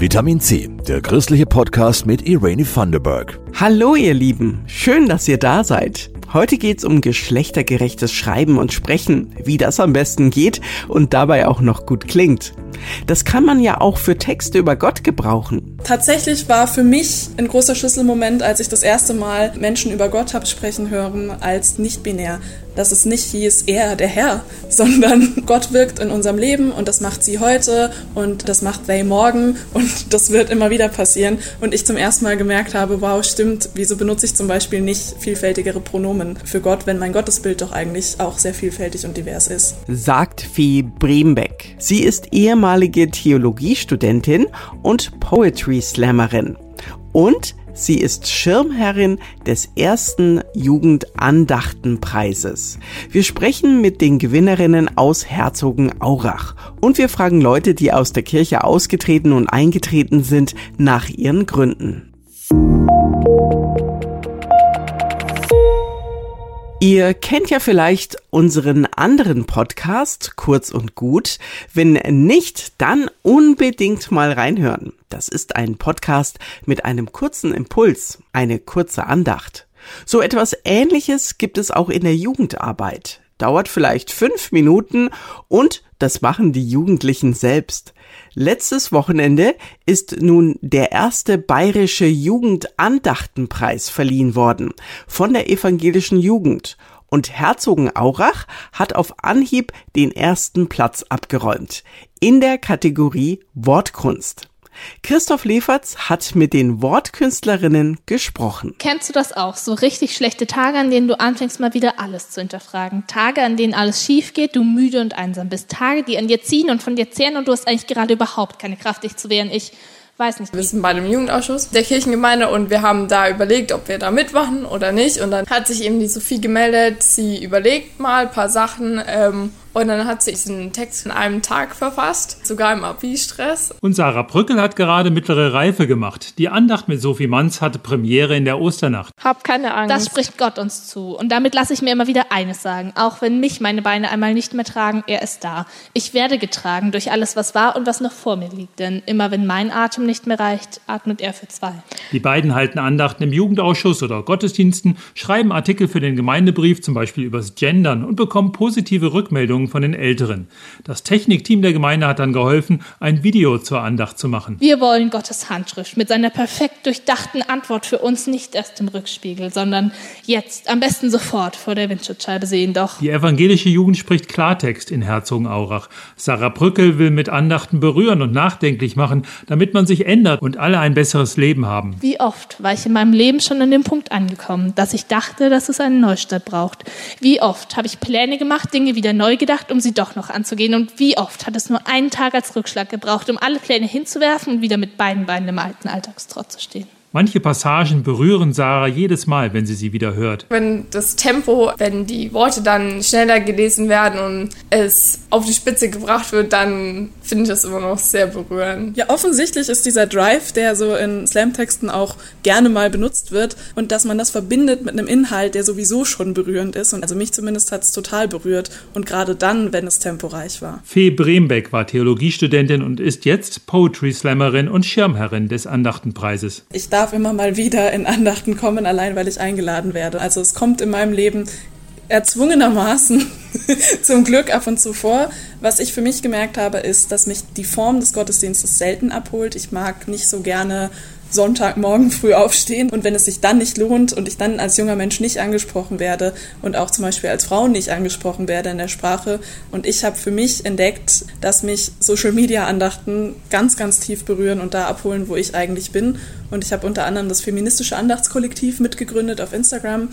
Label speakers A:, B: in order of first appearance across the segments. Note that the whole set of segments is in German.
A: Vitamin C, der christliche Podcast mit Irene Thunderberg.
B: Hallo ihr Lieben, schön, dass ihr da seid. Heute geht's um geschlechtergerechtes Schreiben und Sprechen, wie das am besten geht und dabei auch noch gut klingt. Das kann man ja auch für Texte über Gott gebrauchen.
C: Tatsächlich war für mich ein großer Schlüsselmoment, als ich das erste Mal Menschen über Gott habe sprechen hören als nicht binär. Dass es nicht hieß, er, der Herr, sondern Gott wirkt in unserem Leben und das macht sie heute und das macht they morgen und das wird immer wieder passieren. Und ich zum ersten Mal gemerkt habe, wow, stimmt, wieso benutze ich zum Beispiel nicht vielfältigere Pronomen für Gott, wenn mein Gottesbild doch eigentlich auch sehr vielfältig und divers ist.
B: Sagt Fee Brembeck. Sie ist ehemalige Theologiestudentin und Poetry Slammerin. Und Sie ist Schirmherrin des ersten Jugendandachtenpreises. Wir sprechen mit den Gewinnerinnen aus Herzogenaurach und wir fragen Leute, die aus der Kirche ausgetreten und eingetreten sind, nach ihren Gründen. Ihr kennt ja vielleicht unseren anderen Podcast, kurz und gut. Wenn nicht, dann unbedingt mal reinhören. Das ist ein Podcast mit einem kurzen Impuls, eine kurze Andacht. So etwas Ähnliches gibt es auch in der Jugendarbeit. Dauert vielleicht fünf Minuten und das machen die Jugendlichen selbst. Letztes Wochenende ist nun der erste bayerische Jugendandachtenpreis verliehen worden von der evangelischen Jugend und Herzogenaurach hat auf Anhieb den ersten Platz abgeräumt in der Kategorie Wortkunst. Christoph Leferz hat mit den Wortkünstlerinnen gesprochen.
D: Kennst du das auch? So richtig schlechte Tage, an denen du anfängst, mal wieder alles zu hinterfragen. Tage, an denen alles schief geht, du müde und einsam bist. Tage, die an dir ziehen und von dir zehren und du hast eigentlich gerade überhaupt keine Kraft, dich zu wehren. Ich weiß nicht.
E: Wir sind bei dem Jugendausschuss der Kirchengemeinde und wir haben da überlegt, ob wir da mitmachen oder nicht. Und dann hat sich eben die Sophie gemeldet, sie überlegt mal ein paar Sachen ähm, und dann hat sie diesen Text in einem Tag verfasst, sogar im Abi-Stress.
F: Und Sarah Brückel hat gerade mittlere Reife gemacht. Die Andacht mit Sophie Manz hatte Premiere in der Osternacht.
D: Hab keine Angst. Das spricht Gott uns zu. Und damit lasse ich mir immer wieder eines sagen. Auch wenn mich meine Beine einmal nicht mehr tragen, er ist da. Ich werde getragen durch alles, was war und was noch vor mir liegt. Denn immer wenn mein Atem nicht mehr reicht, atmet er für zwei.
F: Die beiden halten Andachten im Jugendausschuss oder Gottesdiensten, schreiben Artikel für den Gemeindebrief, zum Beispiel übers Gendern und bekommen positive Rückmeldungen Rückmeldungen von den Älteren. Das Technikteam der Gemeinde hat dann geholfen, ein Video zur Andacht zu machen.
D: Wir wollen Gottes Handschrift mit seiner perfekt durchdachten Antwort für uns nicht erst im Rückspiegel, sondern jetzt, am besten sofort vor der Windschutzscheibe sehen. Doch
F: die evangelische Jugend spricht Klartext in Herzogenaurach. Sarah Brückel will mit Andachten berühren und nachdenklich machen, damit man sich ändert und alle ein besseres Leben haben.
D: Wie oft war ich in meinem Leben schon an dem Punkt angekommen, dass ich dachte, dass es einen Neustart braucht? Wie oft habe ich Pläne gemacht, Dinge wieder neu gedacht? Gedacht, um sie doch noch anzugehen. Und wie oft hat es nur einen Tag als Rückschlag gebraucht, um alle Pläne hinzuwerfen und wieder mit beiden Beinen im alten Alltagstrott zu stehen?
F: Manche Passagen berühren Sarah jedes Mal, wenn sie sie wieder hört.
E: Wenn das Tempo, wenn die Worte dann schneller gelesen werden und es auf die Spitze gebracht wird, dann finde ich das immer noch sehr berührend.
C: Ja, offensichtlich ist dieser Drive, der so in Slamtexten auch gerne mal benutzt wird und dass man das verbindet mit einem Inhalt, der sowieso schon berührend ist. Und also mich zumindest hat es total berührt und gerade dann, wenn es temporeich war.
F: Fee Brembeck war Theologiestudentin und ist jetzt Poetry Slammerin und Schirmherrin des Andachtenpreises.
C: Ich darf immer mal wieder in Andachten kommen, allein weil ich eingeladen werde. Also es kommt in meinem Leben erzwungenermaßen zum Glück ab und zu vor. Was ich für mich gemerkt habe, ist, dass mich die Form des Gottesdienstes selten abholt. Ich mag nicht so gerne Sonntagmorgen früh aufstehen und wenn es sich dann nicht lohnt und ich dann als junger Mensch nicht angesprochen werde und auch zum Beispiel als Frau nicht angesprochen werde in der Sprache und ich habe für mich entdeckt, dass mich Social Media Andachten ganz, ganz tief berühren und da abholen, wo ich eigentlich bin und ich habe unter anderem das feministische Andachtskollektiv mitgegründet auf Instagram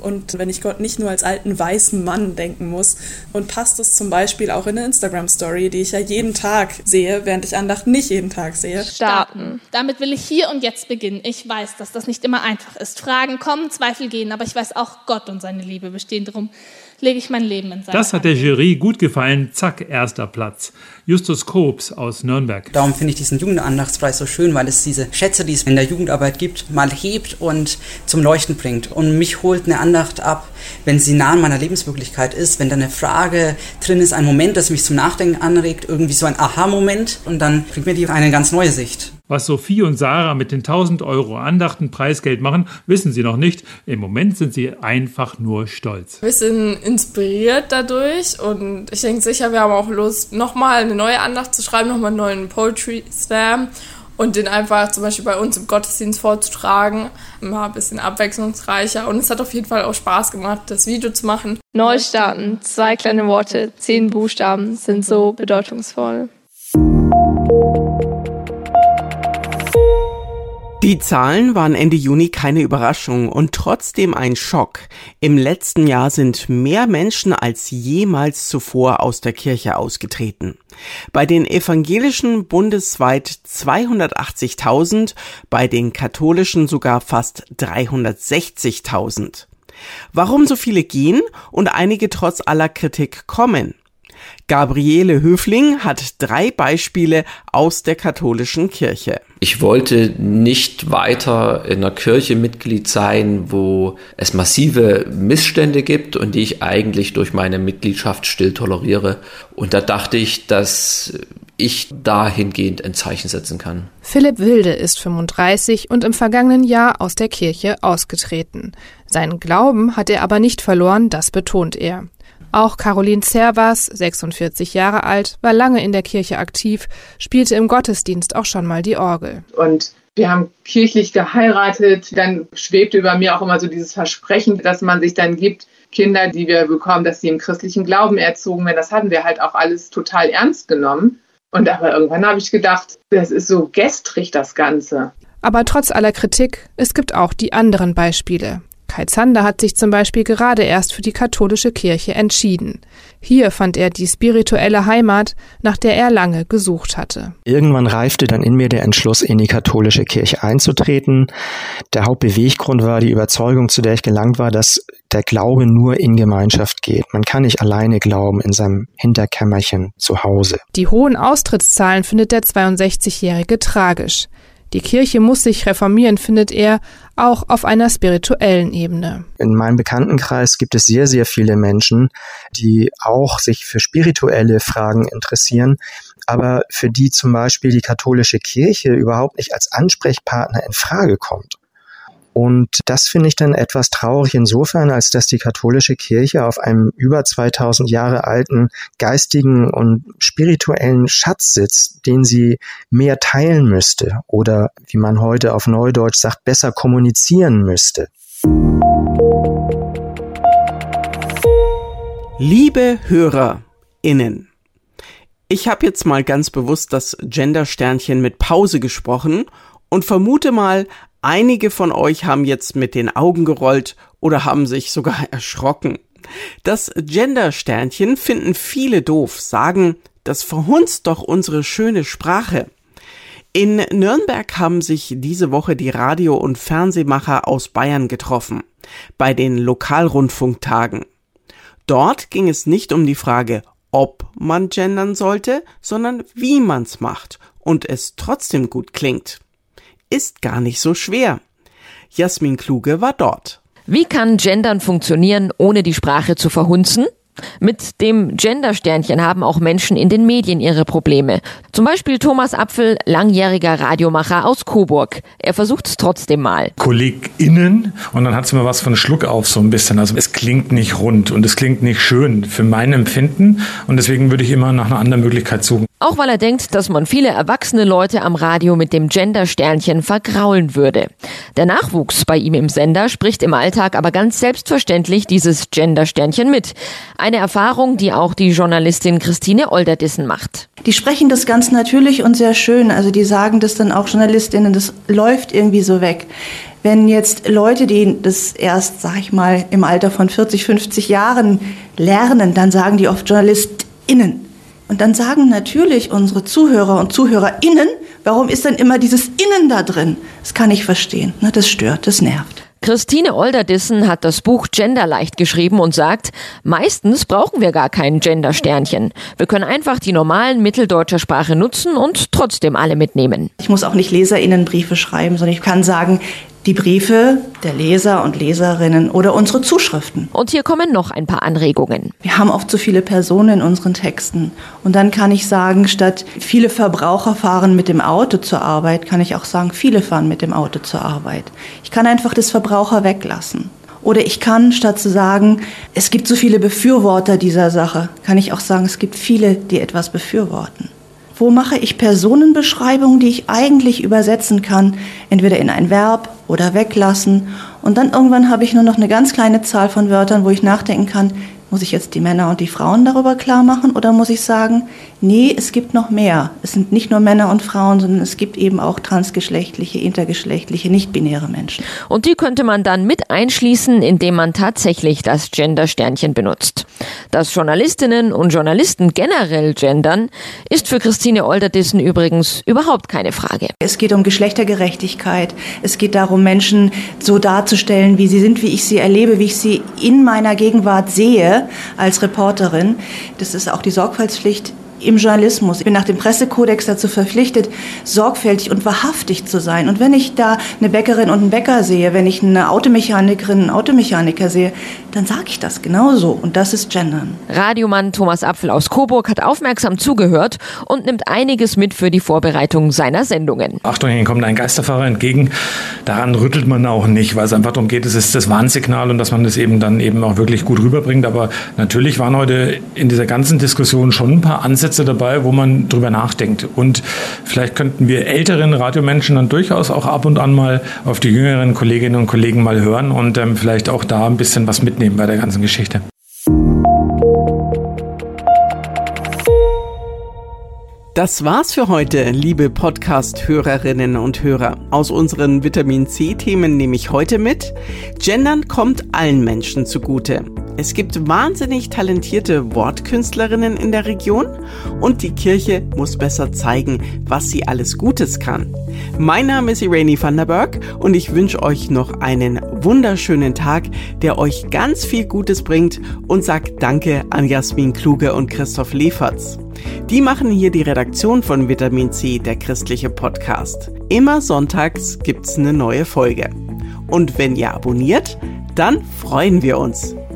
C: und wenn ich Gott nicht nur als alten weißen Mann denken muss. Und passt es zum Beispiel auch in eine Instagram-Story, die ich ja jeden Tag sehe, während ich Andachten nicht jeden Tag sehe.
D: Starten. Damit will ich hier und jetzt beginnen. Ich weiß, dass das nicht immer einfach ist. Fragen kommen, Zweifel gehen, aber ich weiß auch, Gott und seine Liebe bestehen darum lege ich mein Leben in seine
F: Das hat der Jury gut gefallen. Zack, erster Platz. Justus Kobs aus Nürnberg.
G: Darum finde ich diesen Jugendandachtspreis so schön, weil es diese Schätze, die es in der Jugendarbeit gibt, mal hebt und zum Leuchten bringt. Und mich holt eine Andacht ab, wenn sie nah an meiner Lebenswirklichkeit ist, wenn da eine Frage drin ist, ein Moment, das mich zum Nachdenken anregt, irgendwie so ein Aha-Moment und dann bringt mir die eine ganz neue Sicht.
F: Was Sophie und Sarah mit den 1000 Euro Andachten Preisgeld machen, wissen sie noch nicht. Im Moment sind sie einfach nur stolz.
E: Wir sind inspiriert dadurch und ich denke sicher, wir haben auch Lust, nochmal eine neue Andacht zu schreiben, nochmal einen neuen Poetry Slam und den einfach zum Beispiel bei uns im Gottesdienst vorzutragen. Immer ein bisschen abwechslungsreicher und es hat auf jeden Fall auch Spaß gemacht, das Video zu machen.
D: Neu starten, zwei kleine Worte, zehn Buchstaben sind so bedeutungsvoll.
B: Die Zahlen waren Ende Juni keine Überraschung und trotzdem ein Schock. Im letzten Jahr sind mehr Menschen als jemals zuvor aus der Kirche ausgetreten. Bei den evangelischen bundesweit 280.000, bei den katholischen sogar fast 360.000. Warum so viele gehen und einige trotz aller Kritik kommen? Gabriele Höfling hat drei Beispiele aus der katholischen Kirche.
H: Ich wollte nicht weiter in einer Kirche Mitglied sein, wo es massive Missstände gibt und die ich eigentlich durch meine Mitgliedschaft still toleriere. Und da dachte ich, dass ich dahingehend ein Zeichen setzen kann.
I: Philipp Wilde ist 35 und im vergangenen Jahr aus der Kirche ausgetreten. Seinen Glauben hat er aber nicht verloren, das betont er. Auch Caroline Zervas, 46 Jahre alt, war lange in der Kirche aktiv, spielte im Gottesdienst auch schon mal die Orgel.
J: Und wir haben kirchlich geheiratet. Dann schwebte über mir auch immer so dieses Versprechen, dass man sich dann gibt, Kinder, die wir bekommen, dass sie im christlichen Glauben erzogen werden. Das hatten wir halt auch alles total ernst genommen. Und aber irgendwann habe ich gedacht, das ist so gestrig, das Ganze.
I: Aber trotz aller Kritik, es gibt auch die anderen Beispiele. Kai Zander hat sich zum Beispiel gerade erst für die katholische Kirche entschieden. Hier fand er die spirituelle Heimat, nach der er lange gesucht hatte.
K: Irgendwann reifte dann in mir der Entschluss, in die katholische Kirche einzutreten. Der Hauptbeweggrund war die Überzeugung, zu der ich gelangt war, dass der Glaube nur in Gemeinschaft geht. Man kann nicht alleine glauben in seinem Hinterkämmerchen zu Hause.
I: Die hohen Austrittszahlen findet der 62-Jährige tragisch. Die Kirche muss sich reformieren, findet er, auch auf einer spirituellen Ebene.
K: In meinem Bekanntenkreis gibt es sehr, sehr viele Menschen, die auch sich für spirituelle Fragen interessieren, aber für die zum Beispiel die katholische Kirche überhaupt nicht als Ansprechpartner in Frage kommt. Und das finde ich dann etwas traurig insofern, als dass die katholische Kirche auf einem über 2000 Jahre alten geistigen und spirituellen Schatz sitzt, den sie mehr teilen müsste oder, wie man heute auf Neudeutsch sagt, besser kommunizieren müsste.
B: Liebe HörerInnen, ich habe jetzt mal ganz bewusst das Gender-Sternchen mit Pause gesprochen und vermute mal, Einige von euch haben jetzt mit den Augen gerollt oder haben sich sogar erschrocken. Das Gender-Sternchen finden viele doof, sagen, das verhunzt doch unsere schöne Sprache. In Nürnberg haben sich diese Woche die Radio- und Fernsehmacher aus Bayern getroffen, bei den Lokalrundfunktagen. Dort ging es nicht um die Frage, ob man gendern sollte, sondern wie man's macht und es trotzdem gut klingt ist gar nicht so schwer. Jasmin Kluge war dort.
L: Wie kann Gendern funktionieren, ohne die Sprache zu verhunzen? Mit dem Gender-Sternchen haben auch Menschen in den Medien ihre Probleme. Zum Beispiel Thomas Apfel, langjähriger Radiomacher aus Coburg. Er versucht es trotzdem mal.
M: KollegInnen und dann hat es immer was von Schluck auf so ein bisschen. Also es klingt nicht rund und es klingt nicht schön für mein Empfinden und deswegen würde ich immer nach einer anderen Möglichkeit suchen.
L: Auch weil er denkt, dass man viele erwachsene Leute am Radio mit dem Gender-Sternchen vergraulen würde. Der Nachwuchs bei ihm im Sender spricht im Alltag aber ganz selbstverständlich dieses Gender-Sternchen mit. Eine Erfahrung, die auch die Journalistin Christine Olderdissen macht.
N: Die sprechen das ganz natürlich und sehr schön. Also die sagen das dann auch Journalistinnen, das läuft irgendwie so weg. Wenn jetzt Leute, die das erst, sag ich mal, im Alter von 40, 50 Jahren lernen, dann sagen die oft JournalistInnen. Und dann sagen natürlich unsere Zuhörer und Zuhörerinnen, warum ist denn immer dieses Innen da drin? Das kann ich verstehen. Ne? Das stört, das nervt.
L: Christine Olderdissen hat das Buch Genderleicht geschrieben und sagt, meistens brauchen wir gar kein Gender-Sternchen. Wir können einfach die normalen mitteldeutscher Sprache nutzen und trotzdem alle mitnehmen.
N: Ich muss auch nicht LeserInnenbriefe schreiben, sondern ich kann sagen, die Briefe der Leser und Leserinnen oder unsere Zuschriften.
L: Und hier kommen noch ein paar Anregungen.
N: Wir haben oft zu viele Personen in unseren Texten. Und dann kann ich sagen, statt viele Verbraucher fahren mit dem Auto zur Arbeit, kann ich auch sagen, viele fahren mit dem Auto zur Arbeit. Ich kann einfach das Verbraucher weglassen. Oder ich kann, statt zu sagen, es gibt so viele Befürworter dieser Sache, kann ich auch sagen, es gibt viele, die etwas befürworten. Wo mache ich Personenbeschreibungen, die ich eigentlich übersetzen kann, entweder in ein Verb oder weglassen. Und dann irgendwann habe ich nur noch eine ganz kleine Zahl von Wörtern, wo ich nachdenken kann, muss ich jetzt die Männer und die Frauen darüber klar machen oder muss ich sagen, nee, es gibt noch mehr. Es sind nicht nur Männer und Frauen, sondern es gibt eben auch transgeschlechtliche, intergeschlechtliche, nicht-binäre Menschen.
L: Und die könnte man dann mit einschließen, indem man tatsächlich das Gender-Sternchen benutzt. Dass Journalistinnen und Journalisten generell gendern, ist für Christine Olderdissen übrigens überhaupt keine Frage.
N: Es geht um Geschlechtergerechtigkeit. Es geht darum, Menschen so darzustellen, wie sie sind, wie ich sie erlebe, wie ich sie in meiner Gegenwart sehe als Reporterin. Das ist auch die Sorgfaltspflicht im Journalismus. Ich bin nach dem Pressekodex dazu verpflichtet, sorgfältig und wahrhaftig zu sein. Und wenn ich da eine Bäckerin und einen Bäcker sehe, wenn ich eine Automechanikerin, einen Automechaniker sehe, dann sage ich das genauso. Und das ist Gendern.
L: Radiomann Thomas Apfel aus Coburg hat aufmerksam zugehört und nimmt einiges mit für die Vorbereitung seiner Sendungen.
M: Achtung, hier kommt ein Geisterfahrer entgegen. Daran rüttelt man auch nicht, weil es einfach darum geht, es ist das Warnsignal und dass man das eben dann eben auch wirklich gut rüberbringt. Aber natürlich waren heute in dieser ganzen Diskussion schon ein paar Ansätze Ansätze dabei, wo man drüber nachdenkt. Und vielleicht könnten wir älteren Radiomenschen dann durchaus auch ab und an mal auf die jüngeren Kolleginnen und Kollegen mal hören und ähm, vielleicht auch da ein bisschen was mitnehmen bei der ganzen Geschichte.
B: Das war's für heute, liebe Podcast-Hörerinnen und Hörer. Aus unseren Vitamin C-Themen nehme ich heute mit, Gendern kommt allen Menschen zugute. Es gibt wahnsinnig talentierte Wortkünstlerinnen in der Region und die Kirche muss besser zeigen, was sie alles Gutes kann. Mein Name ist Irene van der Berg und ich wünsche euch noch einen wunderschönen Tag, der euch ganz viel Gutes bringt und sagt Danke an Jasmin Kluge und Christoph Leferz. Die machen hier die Redaktion von Vitamin C, der christliche Podcast. Immer sonntags gibt's eine neue Folge. Und wenn ihr abonniert, dann freuen wir uns.